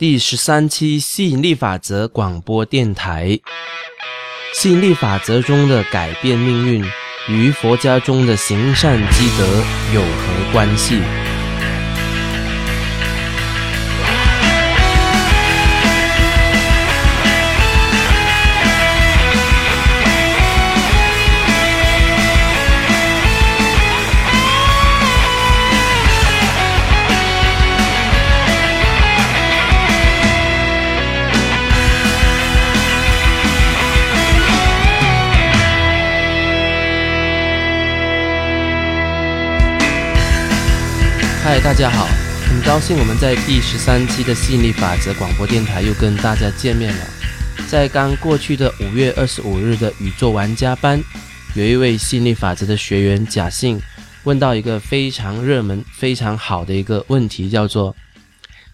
第十三期吸引力法则广播电台。吸引力法则中的改变命运，与佛家中的行善积德有何关系？嗨，大家好，很高兴我们在第十三期的吸引力法则广播电台又跟大家见面了。在刚过去的五月二十五日的宇宙玩家班，有一位吸引力法则的学员贾信问到一个非常热门、非常好的一个问题，叫做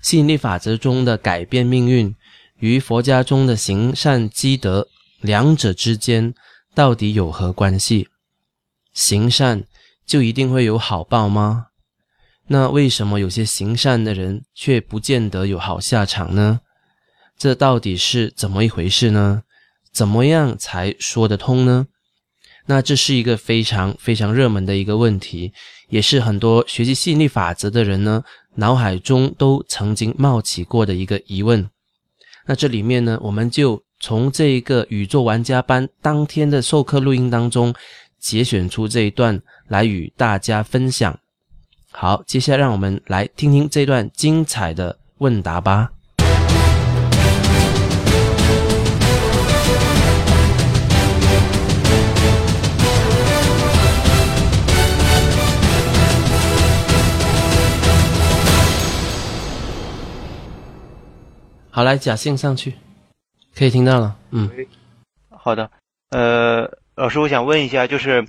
吸引力法则中的改变命运与佛家中的行善积德两者之间到底有何关系？行善就一定会有好报吗？那为什么有些行善的人却不见得有好下场呢？这到底是怎么一回事呢？怎么样才说得通呢？那这是一个非常非常热门的一个问题，也是很多学习吸引力法则的人呢脑海中都曾经冒起过的一个疑问。那这里面呢，我们就从这一个宇宙玩家班当天的授课录音当中节选出这一段来与大家分享。好，接下来让我们来听听这段精彩的问答吧。好，来假性上去，可以听到了。嗯，好的。呃，老师，我想问一下，就是，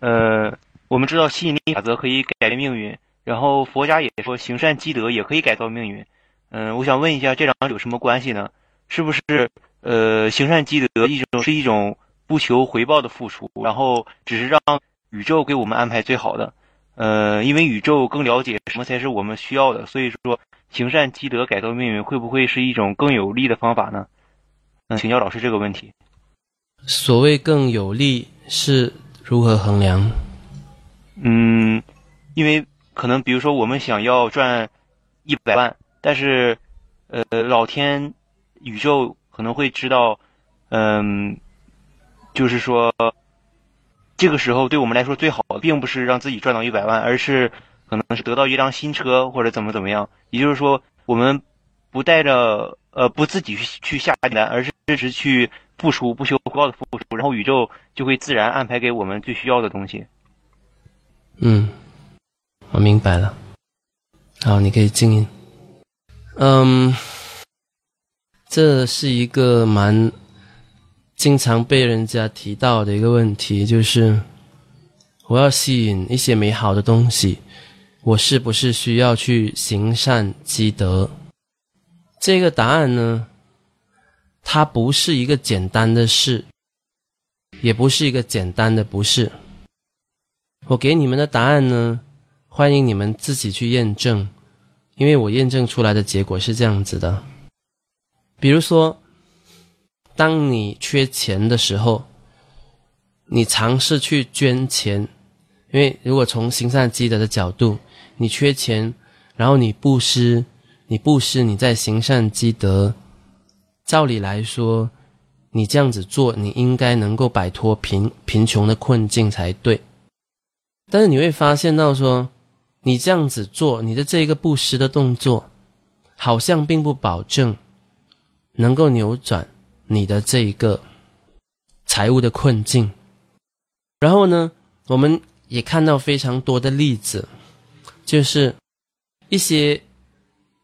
呃，我们知道吸引力法则可以改变命运。然后佛家也说行善积德也可以改造命运，嗯，我想问一下这两者有什么关系呢？是不是呃行善积德一种是一种不求回报的付出，然后只是让宇宙给我们安排最好的，呃，因为宇宙更了解什么才是我们需要的，所以说行善积德改造命运会不会是一种更有利的方法呢？嗯，请教老师这个问题。所谓更有利是如何衡量？嗯，因为。可能比如说我们想要赚一百万，但是呃，老天宇宙可能会知道，嗯，就是说这个时候对我们来说最好的，并不是让自己赚到一百万，而是可能是得到一辆新车或者怎么怎么样。也就是说，我们不带着呃不自己去去下单，而是支持去付出，不求回报的付出，然后宇宙就会自然安排给我们最需要的东西。嗯。我明白了，好，你可以静音。嗯，这是一个蛮经常被人家提到的一个问题，就是我要吸引一些美好的东西，我是不是需要去行善积德？这个答案呢，它不是一个简单的事，也不是一个简单的不是。我给你们的答案呢？欢迎你们自己去验证，因为我验证出来的结果是这样子的。比如说，当你缺钱的时候，你尝试去捐钱，因为如果从行善积德的角度，你缺钱，然后你布施，你布施，你在行善积德，照理来说，你这样子做，你应该能够摆脱贫贫穷的困境才对。但是你会发现到说。你这样子做，你的这个布施的动作，好像并不保证能够扭转你的这一个财务的困境。然后呢，我们也看到非常多的例子，就是一些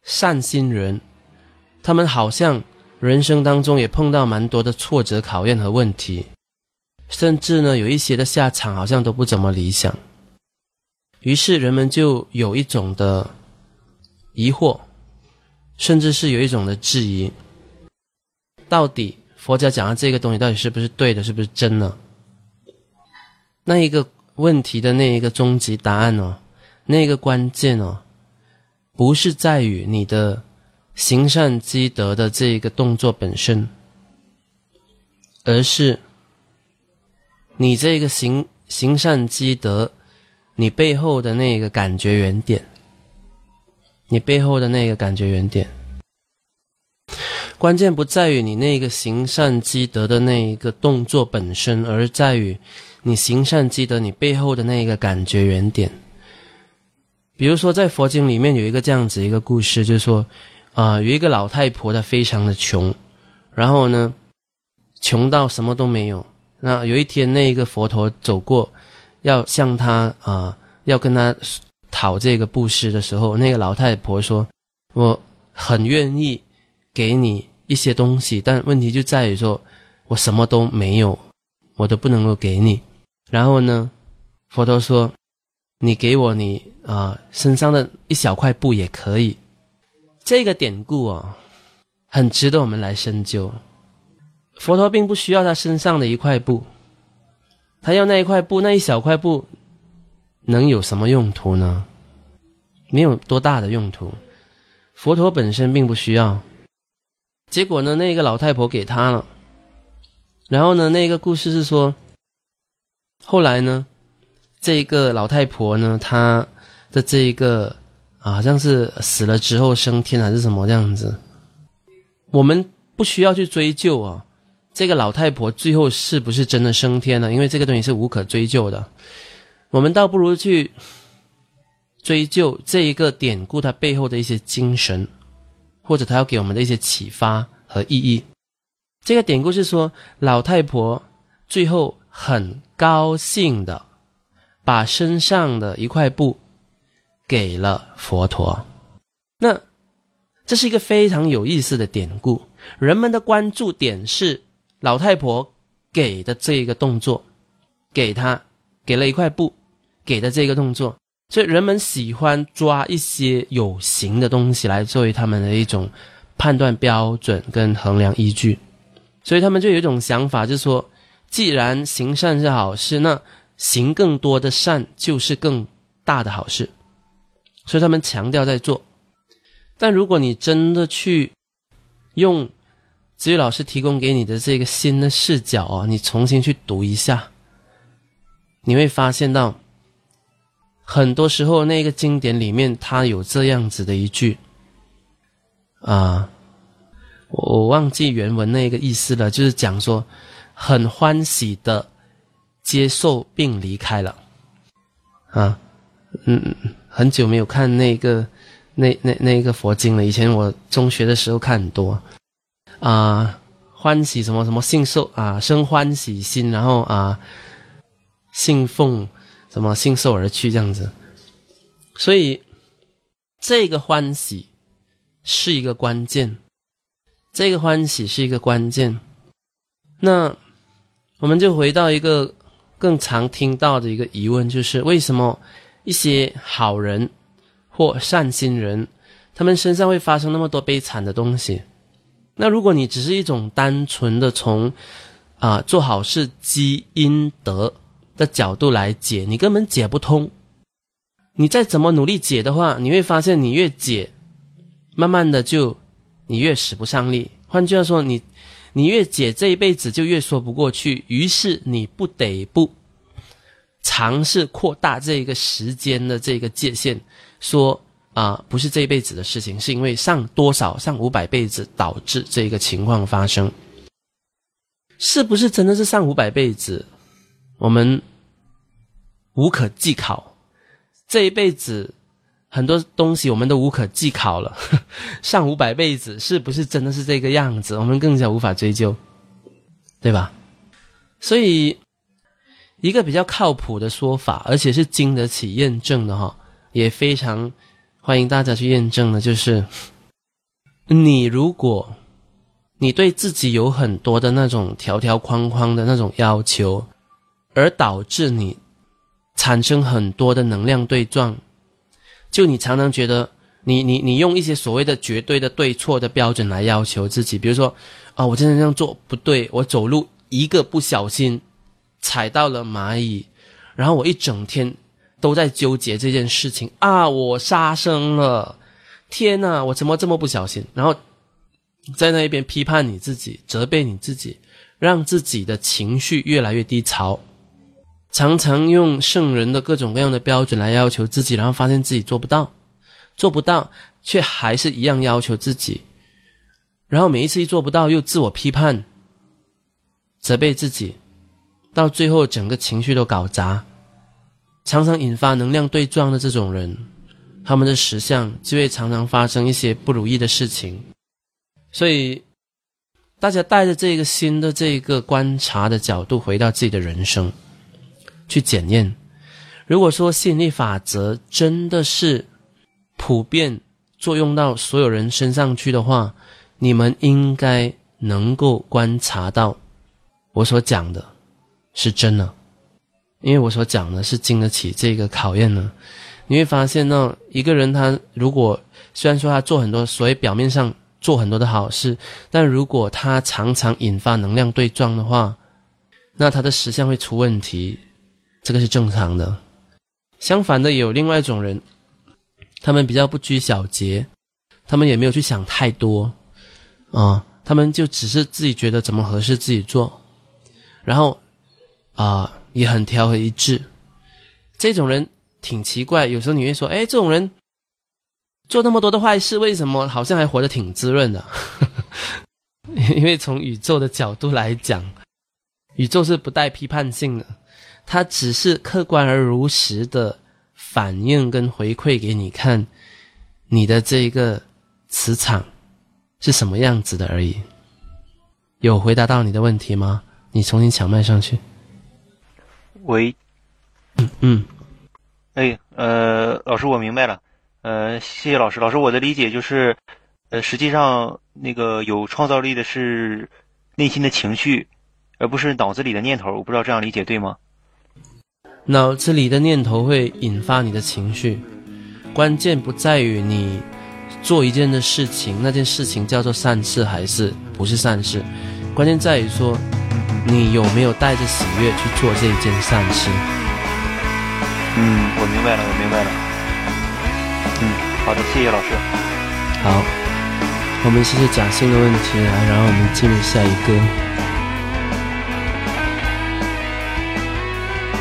善心人，他们好像人生当中也碰到蛮多的挫折、考验和问题，甚至呢，有一些的下场好像都不怎么理想。于是人们就有一种的疑惑，甚至是有一种的质疑：到底佛家讲的这个东西到底是不是对的，是不是真的？那一个问题的那一个终极答案哦，那个关键哦，不是在于你的行善积德的这一个动作本身，而是你这个行行善积德，你背后的那个感觉原点，你背后的那个感觉原点。关键不在于你那个行善积德的那一个动作本身，而在于你行善积德你背后的那个感觉原点。比如说，在佛经里面有一个这样子一个故事，就是说，啊，有一个老太婆，她非常的穷，然后呢，穷到什么都没有。那有一天，那一个佛陀走过，要向他啊，要跟他讨这个布施的时候，那个老太婆说：“我很愿意。”给你一些东西，但问题就在于说，我什么都没有，我都不能够给你。然后呢，佛陀说，你给我你啊身上的一小块布也可以。这个典故啊，很值得我们来深究。佛陀并不需要他身上的一块布，他要那一块布，那一小块布，能有什么用途呢？没有多大的用途。佛陀本身并不需要。结果呢，那个老太婆给他了。然后呢，那个故事是说，后来呢，这个老太婆呢，她的这一个啊，好像是死了之后升天还是什么这样子。我们不需要去追究啊，这个老太婆最后是不是真的升天了？因为这个东西是无可追究的。我们倒不如去追究这一个典故它背后的一些精神。或者他要给我们的一些启发和意义。这个典故是说，老太婆最后很高兴的把身上的一块布给了佛陀。那这是一个非常有意思的典故。人们的关注点是老太婆给的这个动作，给他给了一块布，给的这个动作。所以人们喜欢抓一些有形的东西来作为他们的一种判断标准跟衡量依据，所以他们就有一种想法，就是说，既然行善是好事，那行更多的善就是更大的好事，所以他们强调在做。但如果你真的去用至于老师提供给你的这个新的视角啊，你重新去读一下，你会发现到。很多时候，那个经典里面，它有这样子的一句，啊，我忘记原文那个意思了，就是讲说，很欢喜的接受并离开了，啊，嗯，很久没有看那个那那那个佛经了，以前我中学的时候看很多，啊，欢喜什么什么信受啊，生欢喜心，然后啊，信奉。什么信受而去这样子，所以这个欢喜是一个关键，这个欢喜是一个关键。那我们就回到一个更常听到的一个疑问，就是为什么一些好人或善心人，他们身上会发生那么多悲惨的东西？那如果你只是一种单纯的从啊做好事积阴德。的角度来解，你根本解不通。你再怎么努力解的话，你会发现你越解，慢慢的就你越使不上力。换句话说，你你越解这一辈子就越说不过去。于是你不得不尝试扩大这个时间的这个界限，说啊，不是这一辈子的事情，是因为上多少上五百辈子导致这个情况发生。是不是真的是上五百辈子？我们无可计考，这一辈子很多东西我们都无可计考了。上五百辈子是不是真的是这个样子？我们更加无法追究，对吧？所以一个比较靠谱的说法，而且是经得起验证的哈，也非常欢迎大家去验证的，就是你如果你对自己有很多的那种条条框框的那种要求。而导致你产生很多的能量对撞，就你常常觉得你你你用一些所谓的绝对的对错的标准来要求自己，比如说啊，我真的这样做不对，我走路一个不小心踩到了蚂蚁，然后我一整天都在纠结这件事情啊，我杀生了，天哪，我怎么这么不小心？然后在那一边批判你自己，责备你自己，让自己的情绪越来越低潮。常常用圣人的各种各样的标准来要求自己，然后发现自己做不到，做不到，却还是一样要求自己。然后每一次一做不到，又自我批判、责备自己，到最后整个情绪都搞砸，常常引发能量对撞的这种人，他们的实相就会常常发生一些不如意的事情。所以，大家带着这个新的这个观察的角度回到自己的人生。去检验，如果说吸引力法则真的是普遍作用到所有人身上去的话，你们应该能够观察到我所讲的是真的，因为我所讲的是经得起这个考验呢。你会发现呢，一个人他如果虽然说他做很多所以表面上做很多的好事，但如果他常常引发能量对撞的话，那他的实相会出问题。这个是正常的。相反的，有另外一种人，他们比较不拘小节，他们也没有去想太多，啊，他们就只是自己觉得怎么合适自己做，然后啊也很调和一致。这种人挺奇怪，有时候你会说，哎，这种人做那么多的坏事，为什么好像还活得挺滋润的？因为从宇宙的角度来讲，宇宙是不带批判性的。它只是客观而如实的反应跟回馈给你看，你的这一个磁场是什么样子的而已。有回答到你的问题吗？你重新抢麦上去。喂，嗯嗯，哎，呃，老师，我明白了。呃，谢谢老师。老师，我的理解就是，呃，实际上那个有创造力的是内心的情绪，而不是脑子里的念头。我不知道这样理解对吗？脑子里的念头会引发你的情绪，关键不在于你做一件的事情，那件事情叫做善事还是不是善事，关键在于说你有没有带着喜悦去做这一件善事。嗯，我明白了，我明白了。嗯，好的，谢谢老师。好，我们谢谢贾欣的问题来，然后我们进入下一个。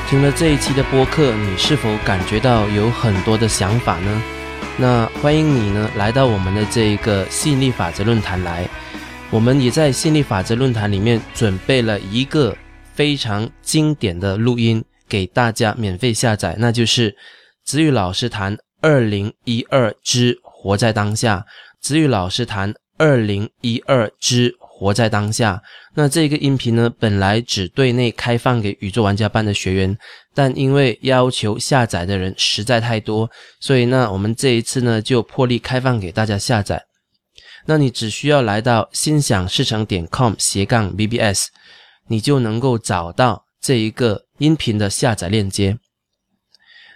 听了这一期的播客，你是否感觉到有很多的想法呢？那欢迎你呢来到我们的这一个吸引力法则论坛来。我们也在吸引力法则论坛里面准备了一个非常经典的录音给大家免费下载，那就是子宇老师谈二零一二之活在当下。子宇老师谈二零一二之。活在当下。那这个音频呢，本来只对内开放给宇宙玩家班的学员，但因为要求下载的人实在太多，所以呢，我们这一次呢就破例开放给大家下载。那你只需要来到心想事成点 com 斜杠 bbs，你就能够找到这一个音频的下载链接。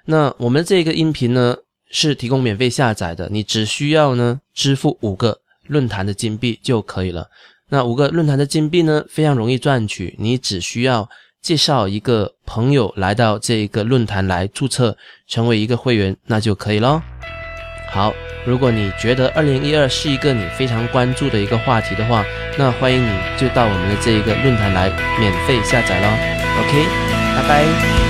那我们这个音频呢是提供免费下载的，你只需要呢支付五个论坛的金币就可以了。那五个论坛的金币呢，非常容易赚取。你只需要介绍一个朋友来到这个论坛来注册，成为一个会员，那就可以咯。好，如果你觉得二零一二是一个你非常关注的一个话题的话，那欢迎你就到我们的这一个论坛来免费下载咯。OK，拜拜。